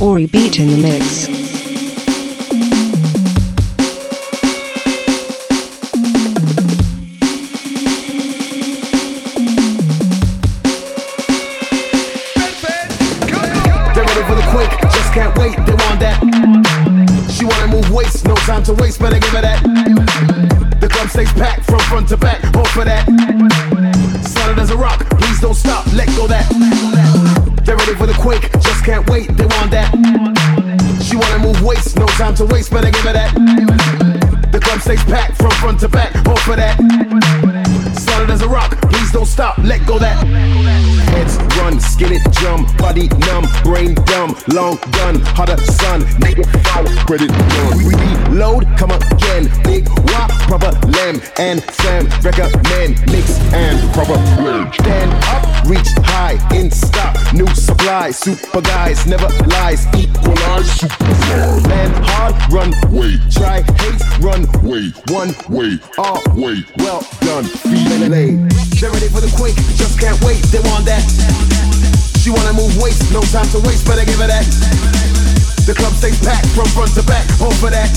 Orebeat in the mix. They're ready for the quake, just can't wait, they want that. She wanna move waist, no time to waste, better give her that. The club stays packed from front to back, hope for that. Solid as a rock, please don't stop, let go that. They're ready for the quake, just can't wait, they want that. Waist, no time to waste, better give her that. The club stays packed from front to back, hope for that. Solid as a rock, please don't stop, let go that. Heads run, skin it drum, body numb, brain dumb, long gun, hotter sun, nigga follow, spread it done. We reload, come again, big wop, proper lamb and fam, recommend mix and proper blend. Stand up, reach high, in stock, new supply, super guys, never lies, equalize, super Land hard, run way, try hate, run way, one way, all way, well done, feeling laid. They're ready for the quake, just can't wait, they want that. She wanna move waist, no time to waste, better give her that. The club stays packed from front to back, hope for that.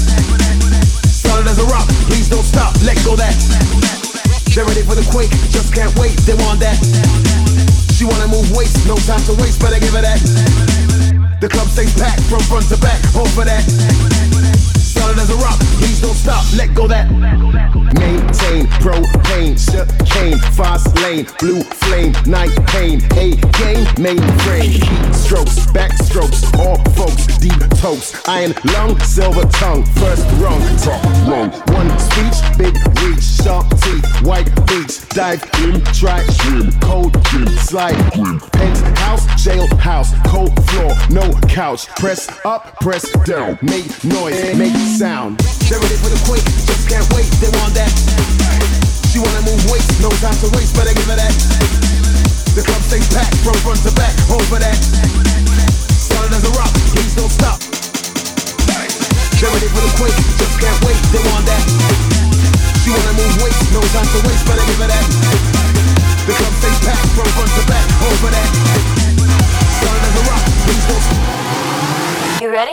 Solid as a rock, please don't stop, let go that. They're ready for the quake, just can't wait, they want that. She wanna move waist, no time to waste, better give her that. The club stays packed from front to back, hope for that. Solid as a rock, please don't stop, let go that. Maintain, propane, chicane, fast lane, blue flame, night pain, A game, mainframe, heat strokes, back strokes, all folks, deep toast, iron lung, silver tongue, first rung, top rung, one speech, big reach, sharp teeth, white beach, dive in, try swim, cold gym, slide grim, penthouse, jailhouse, cold floor, no couch, press up, press down, make noise, make sound. They're ready for the quake, just can't wait, they want that. She wanna move waist, no time to waste, better give her that. The club stays packed from front to back, for that. Solid as a rock, please don't stop. They're ready for the quake, just can't wait, they want that. She wanna move waist, no time to waste, better give her that. Packed to back, for that. As a rock, please don't. You ready?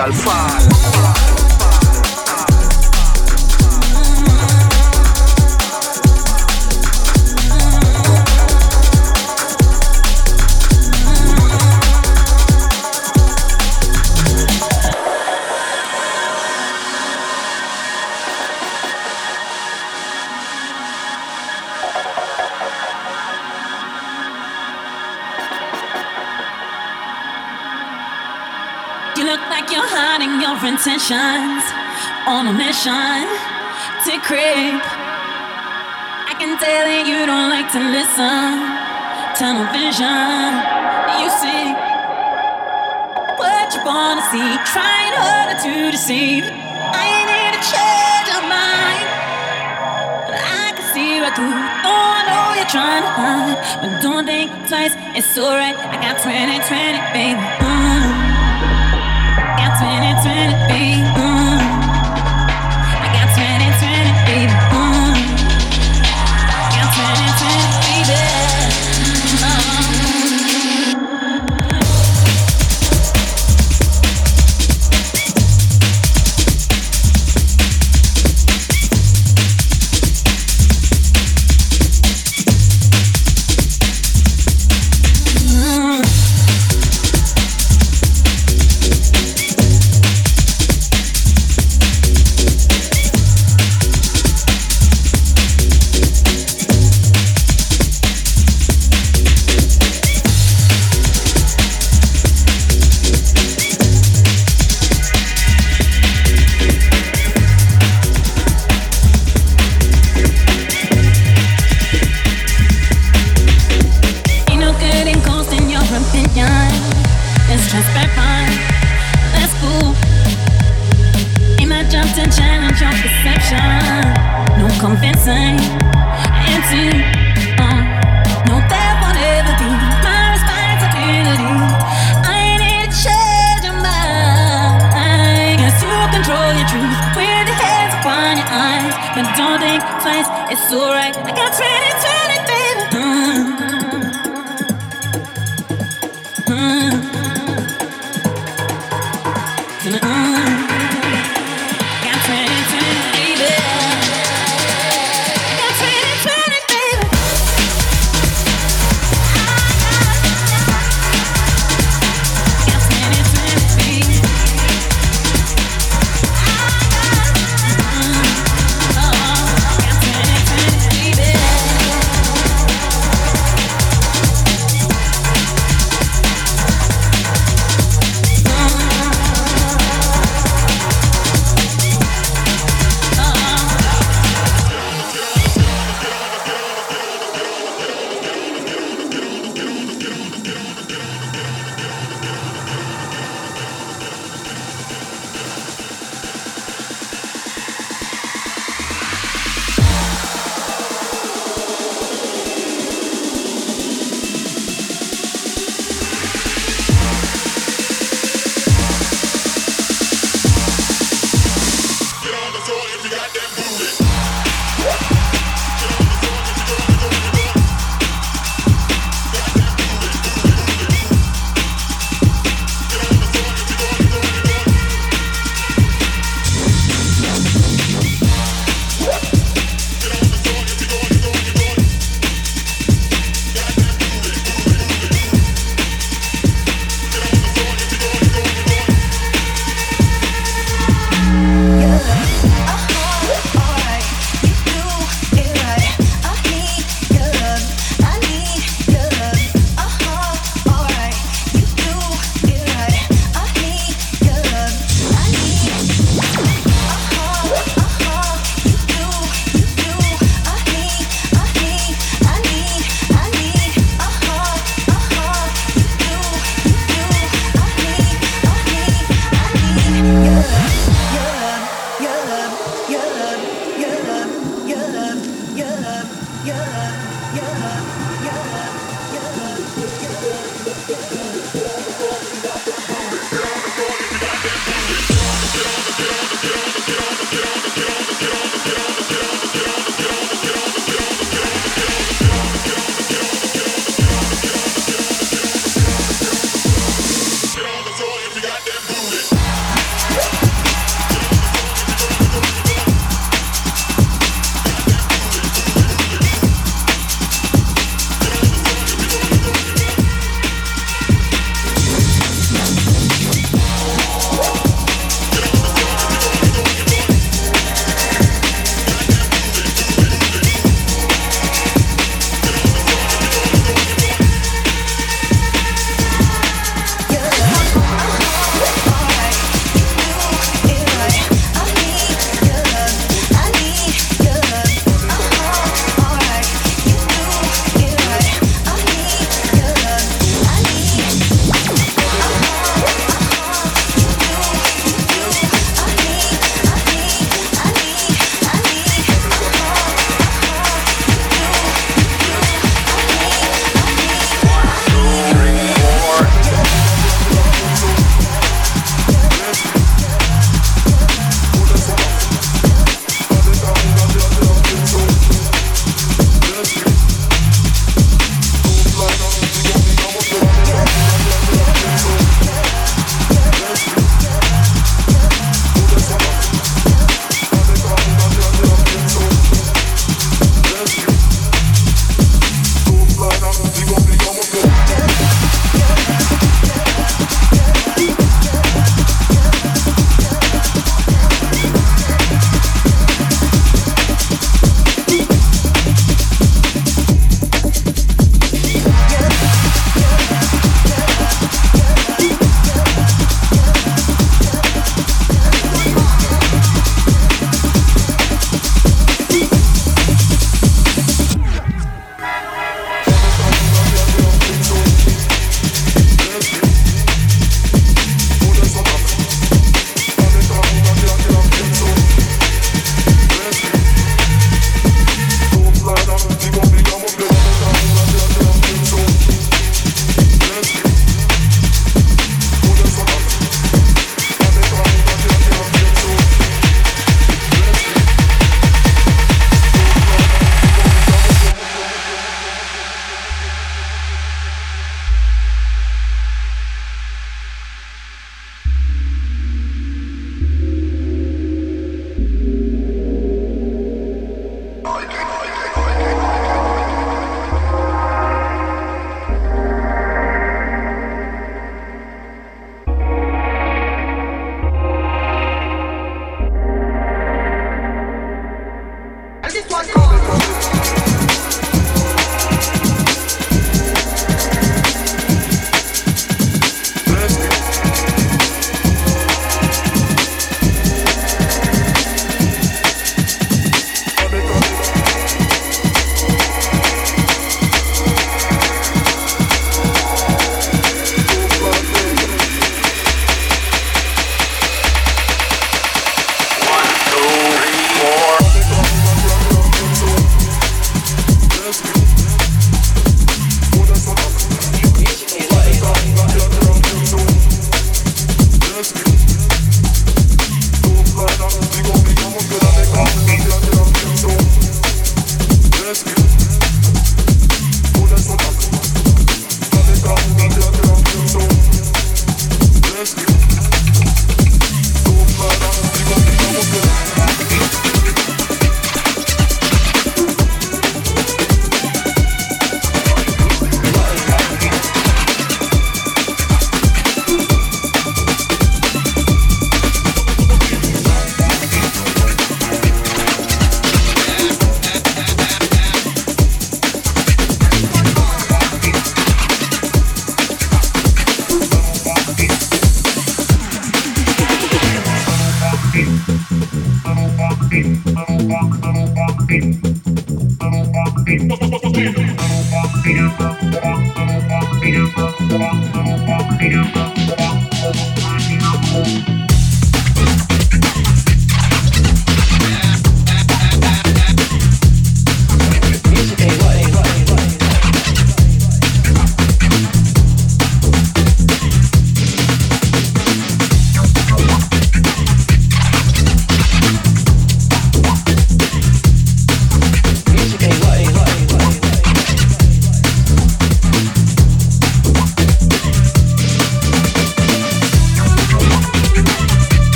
al fa It's alright. I got 2020, baby.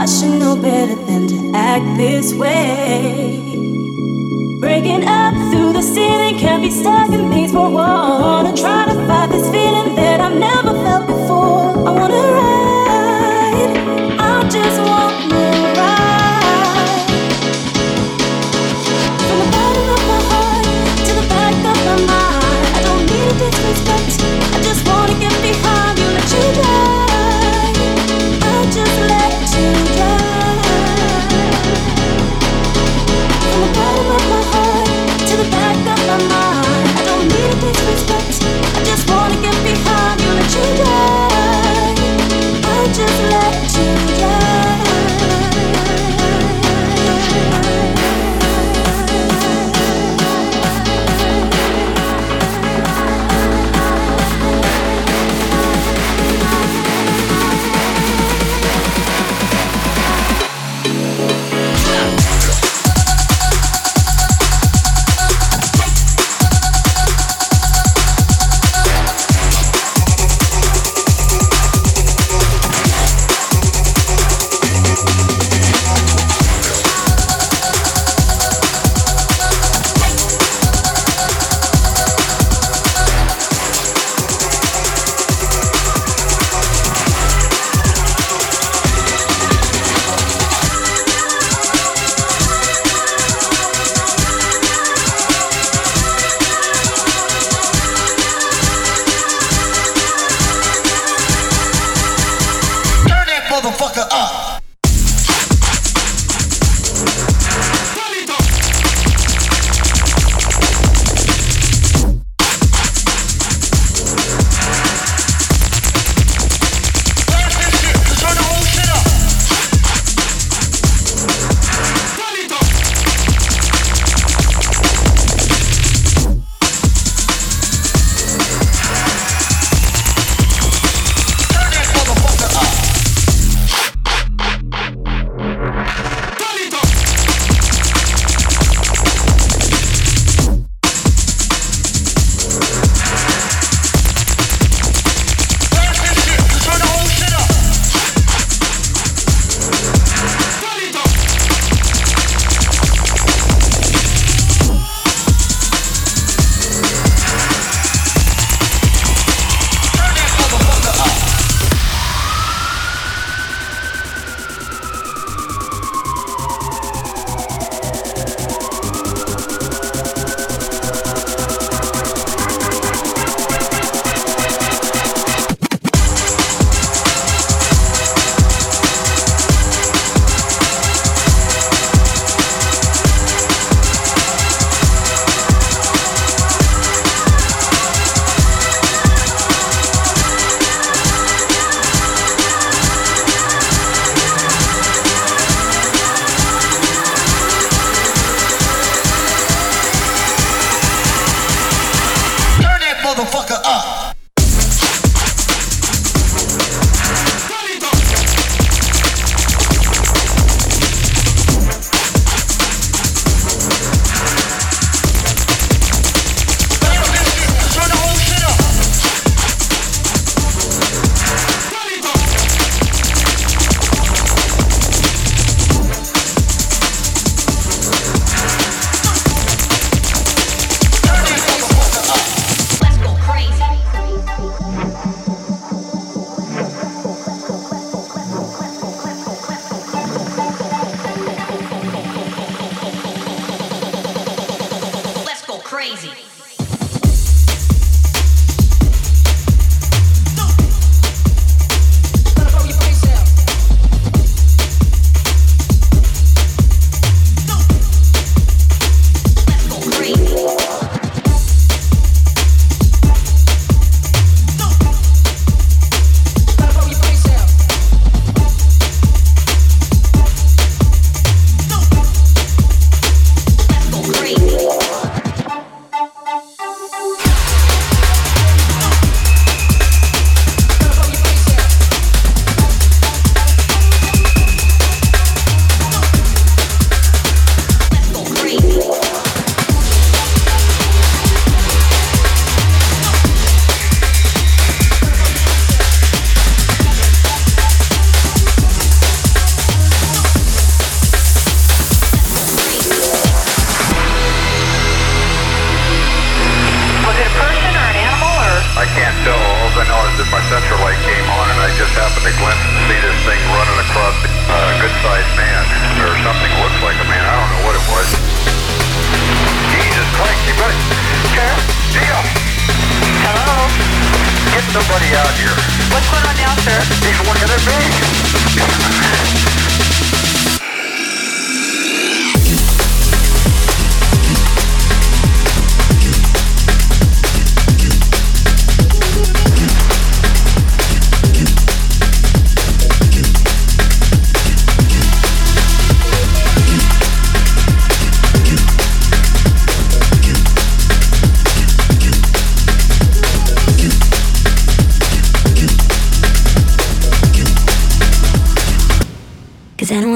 I should know better than to act this way. Breaking up through the ceiling, can't be stuck in these four walls. Wanna try to fight this feeling that I've never felt.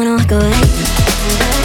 wanna walk away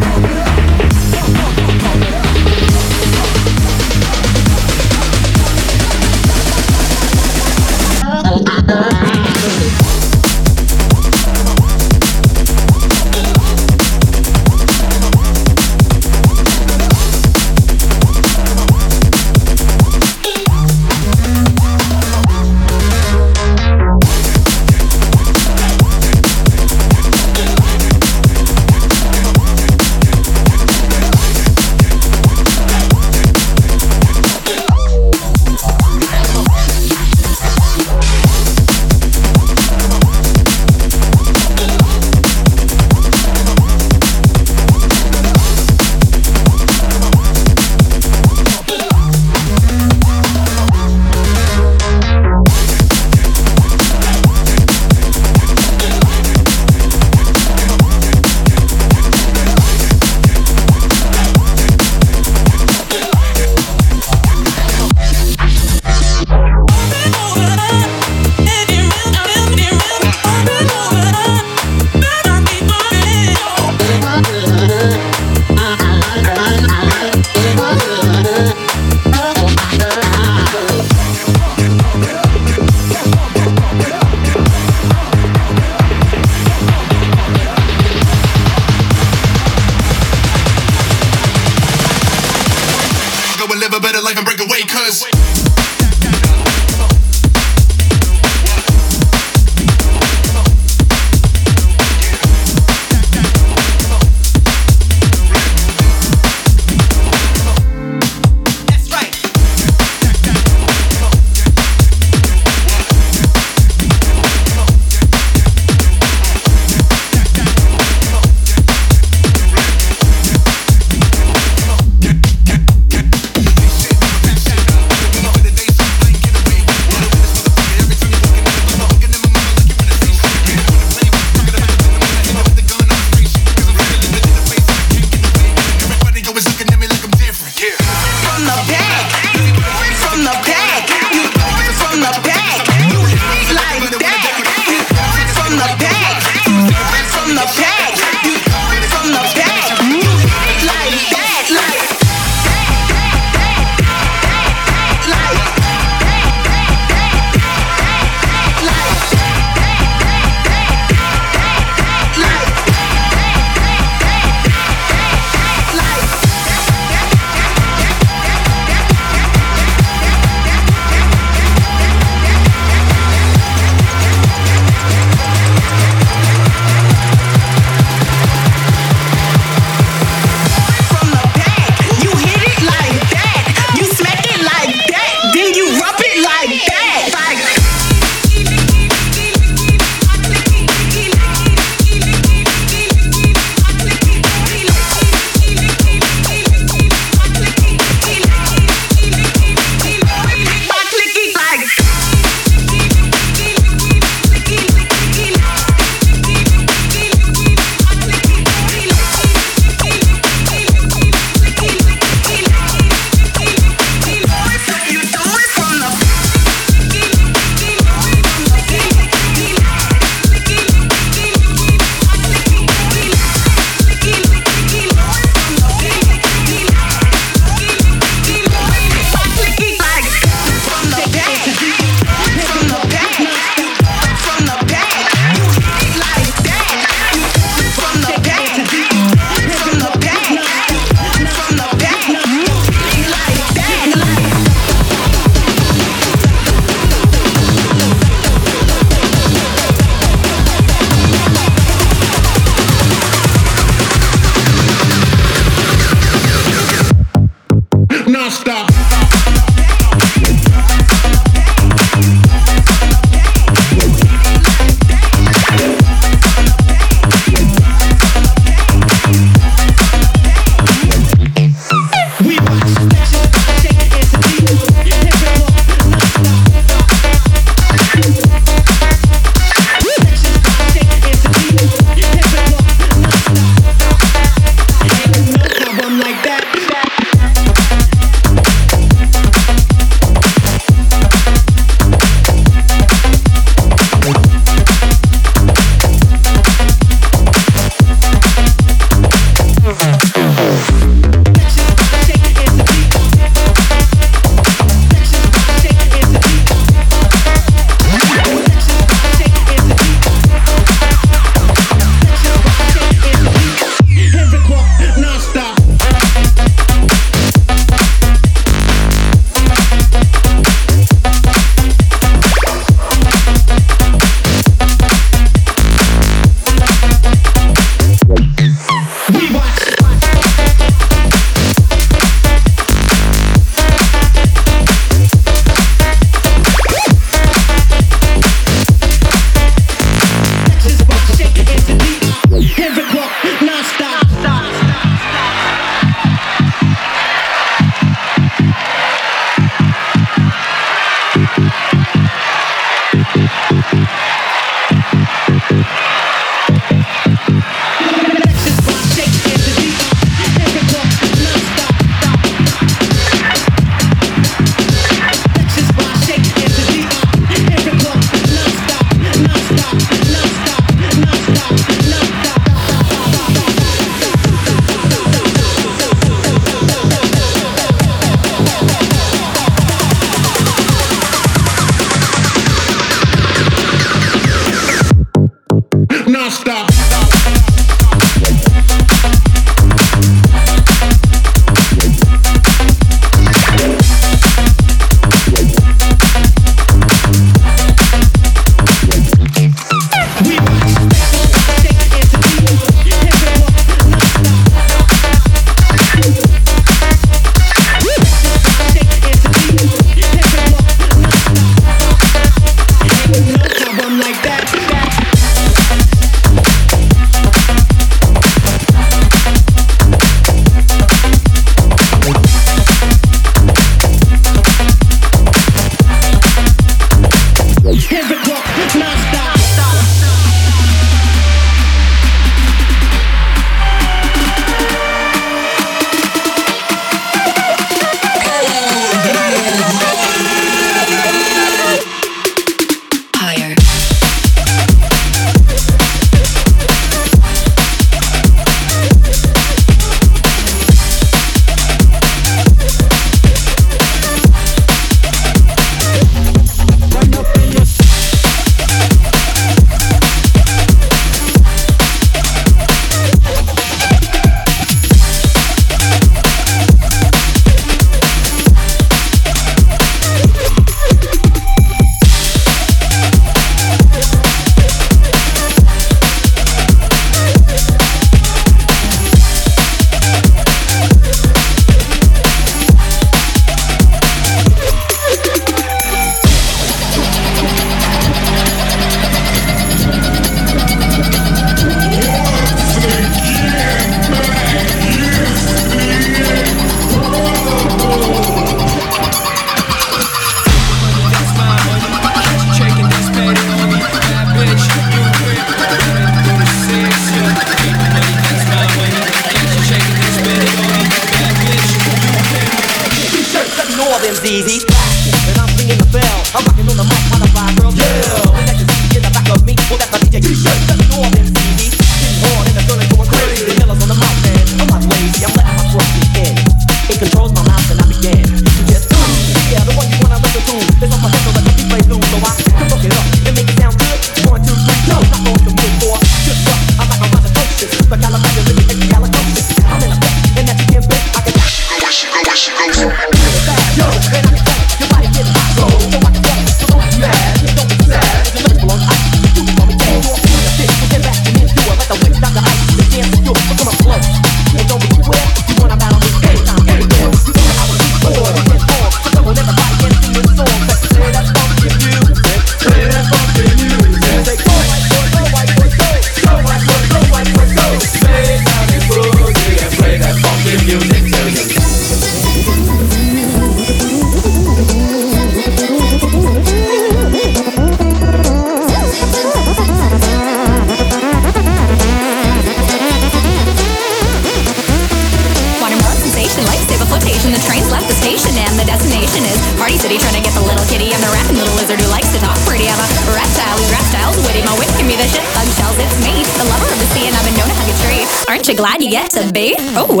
Oh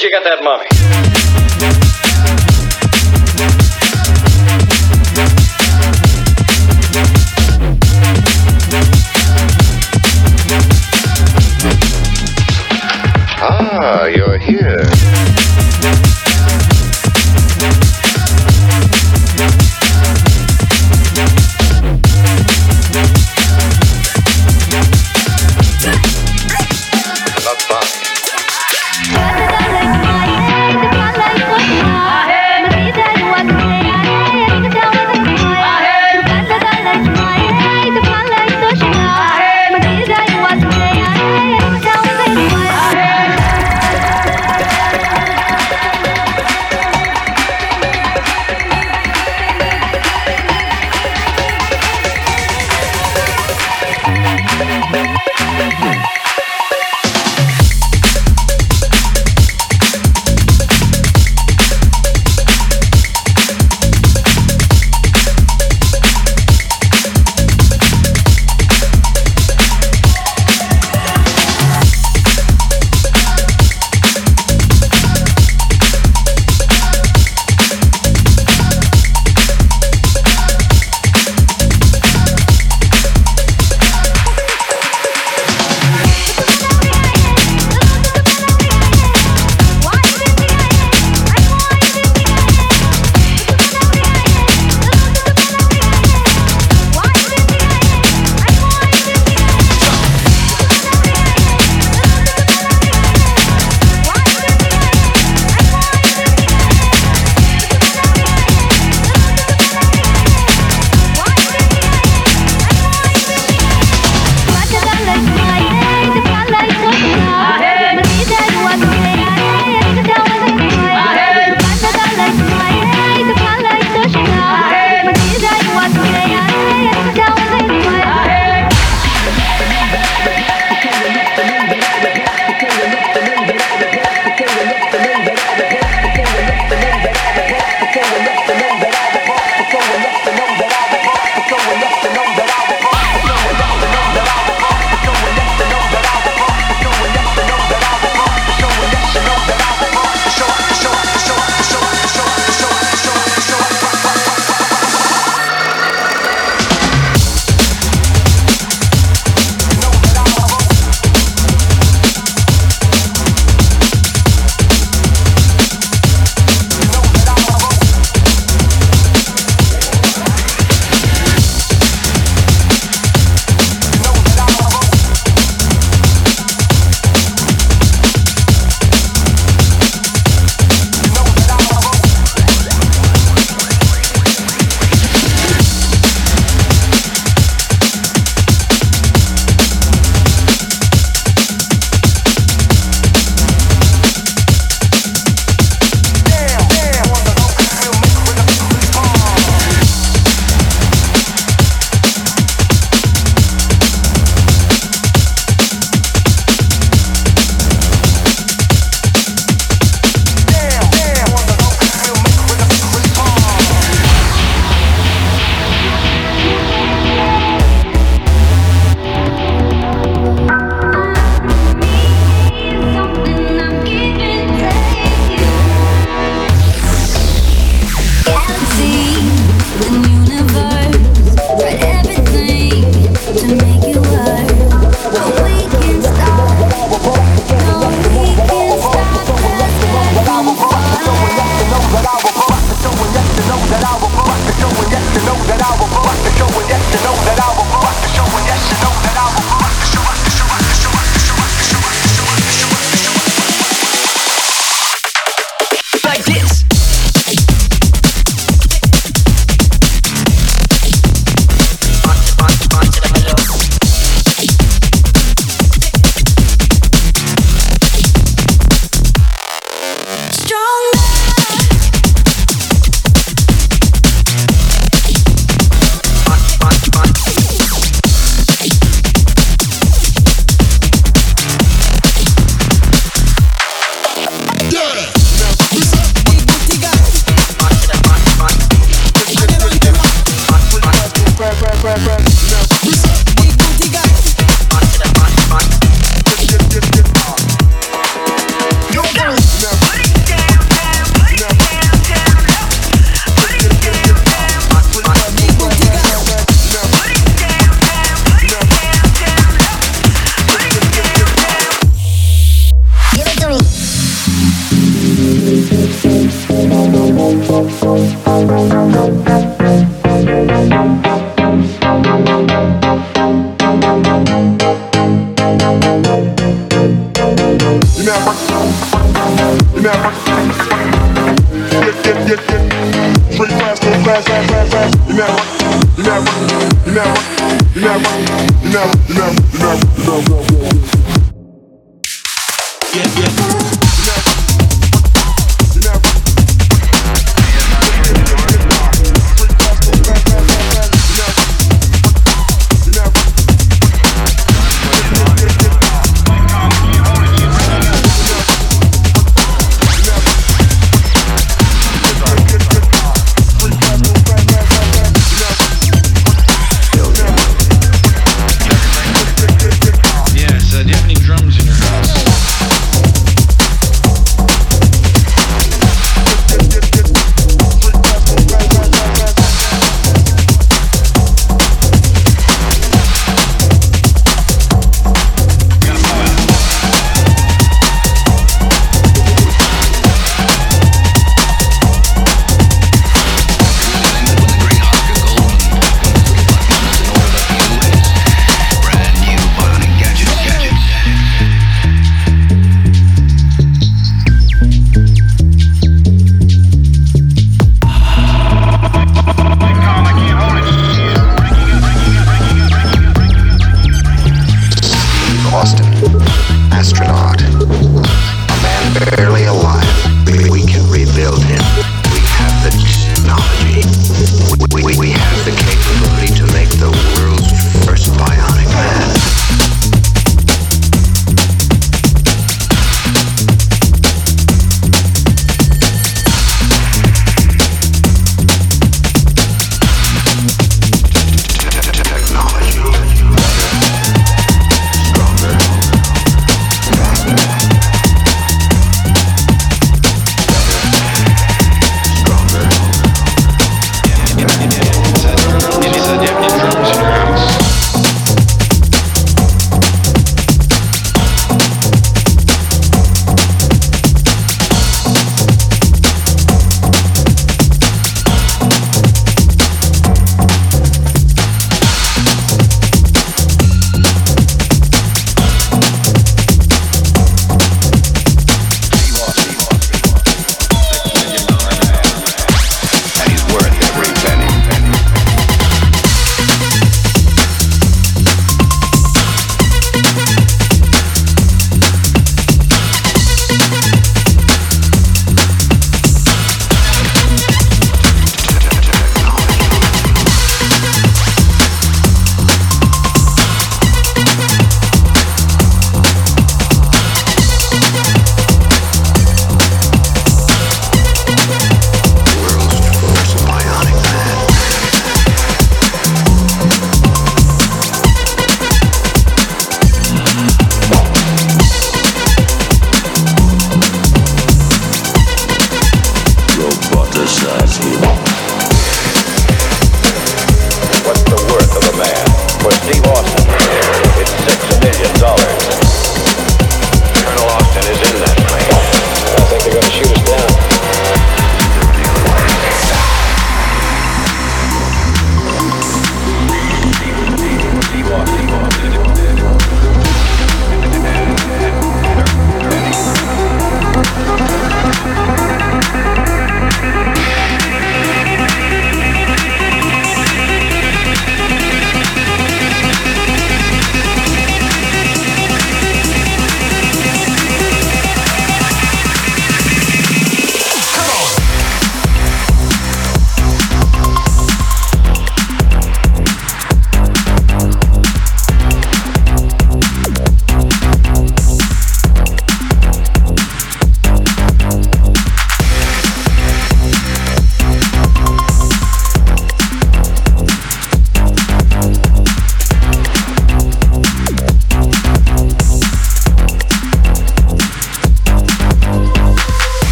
Where'd you get that money? Ah, you're here.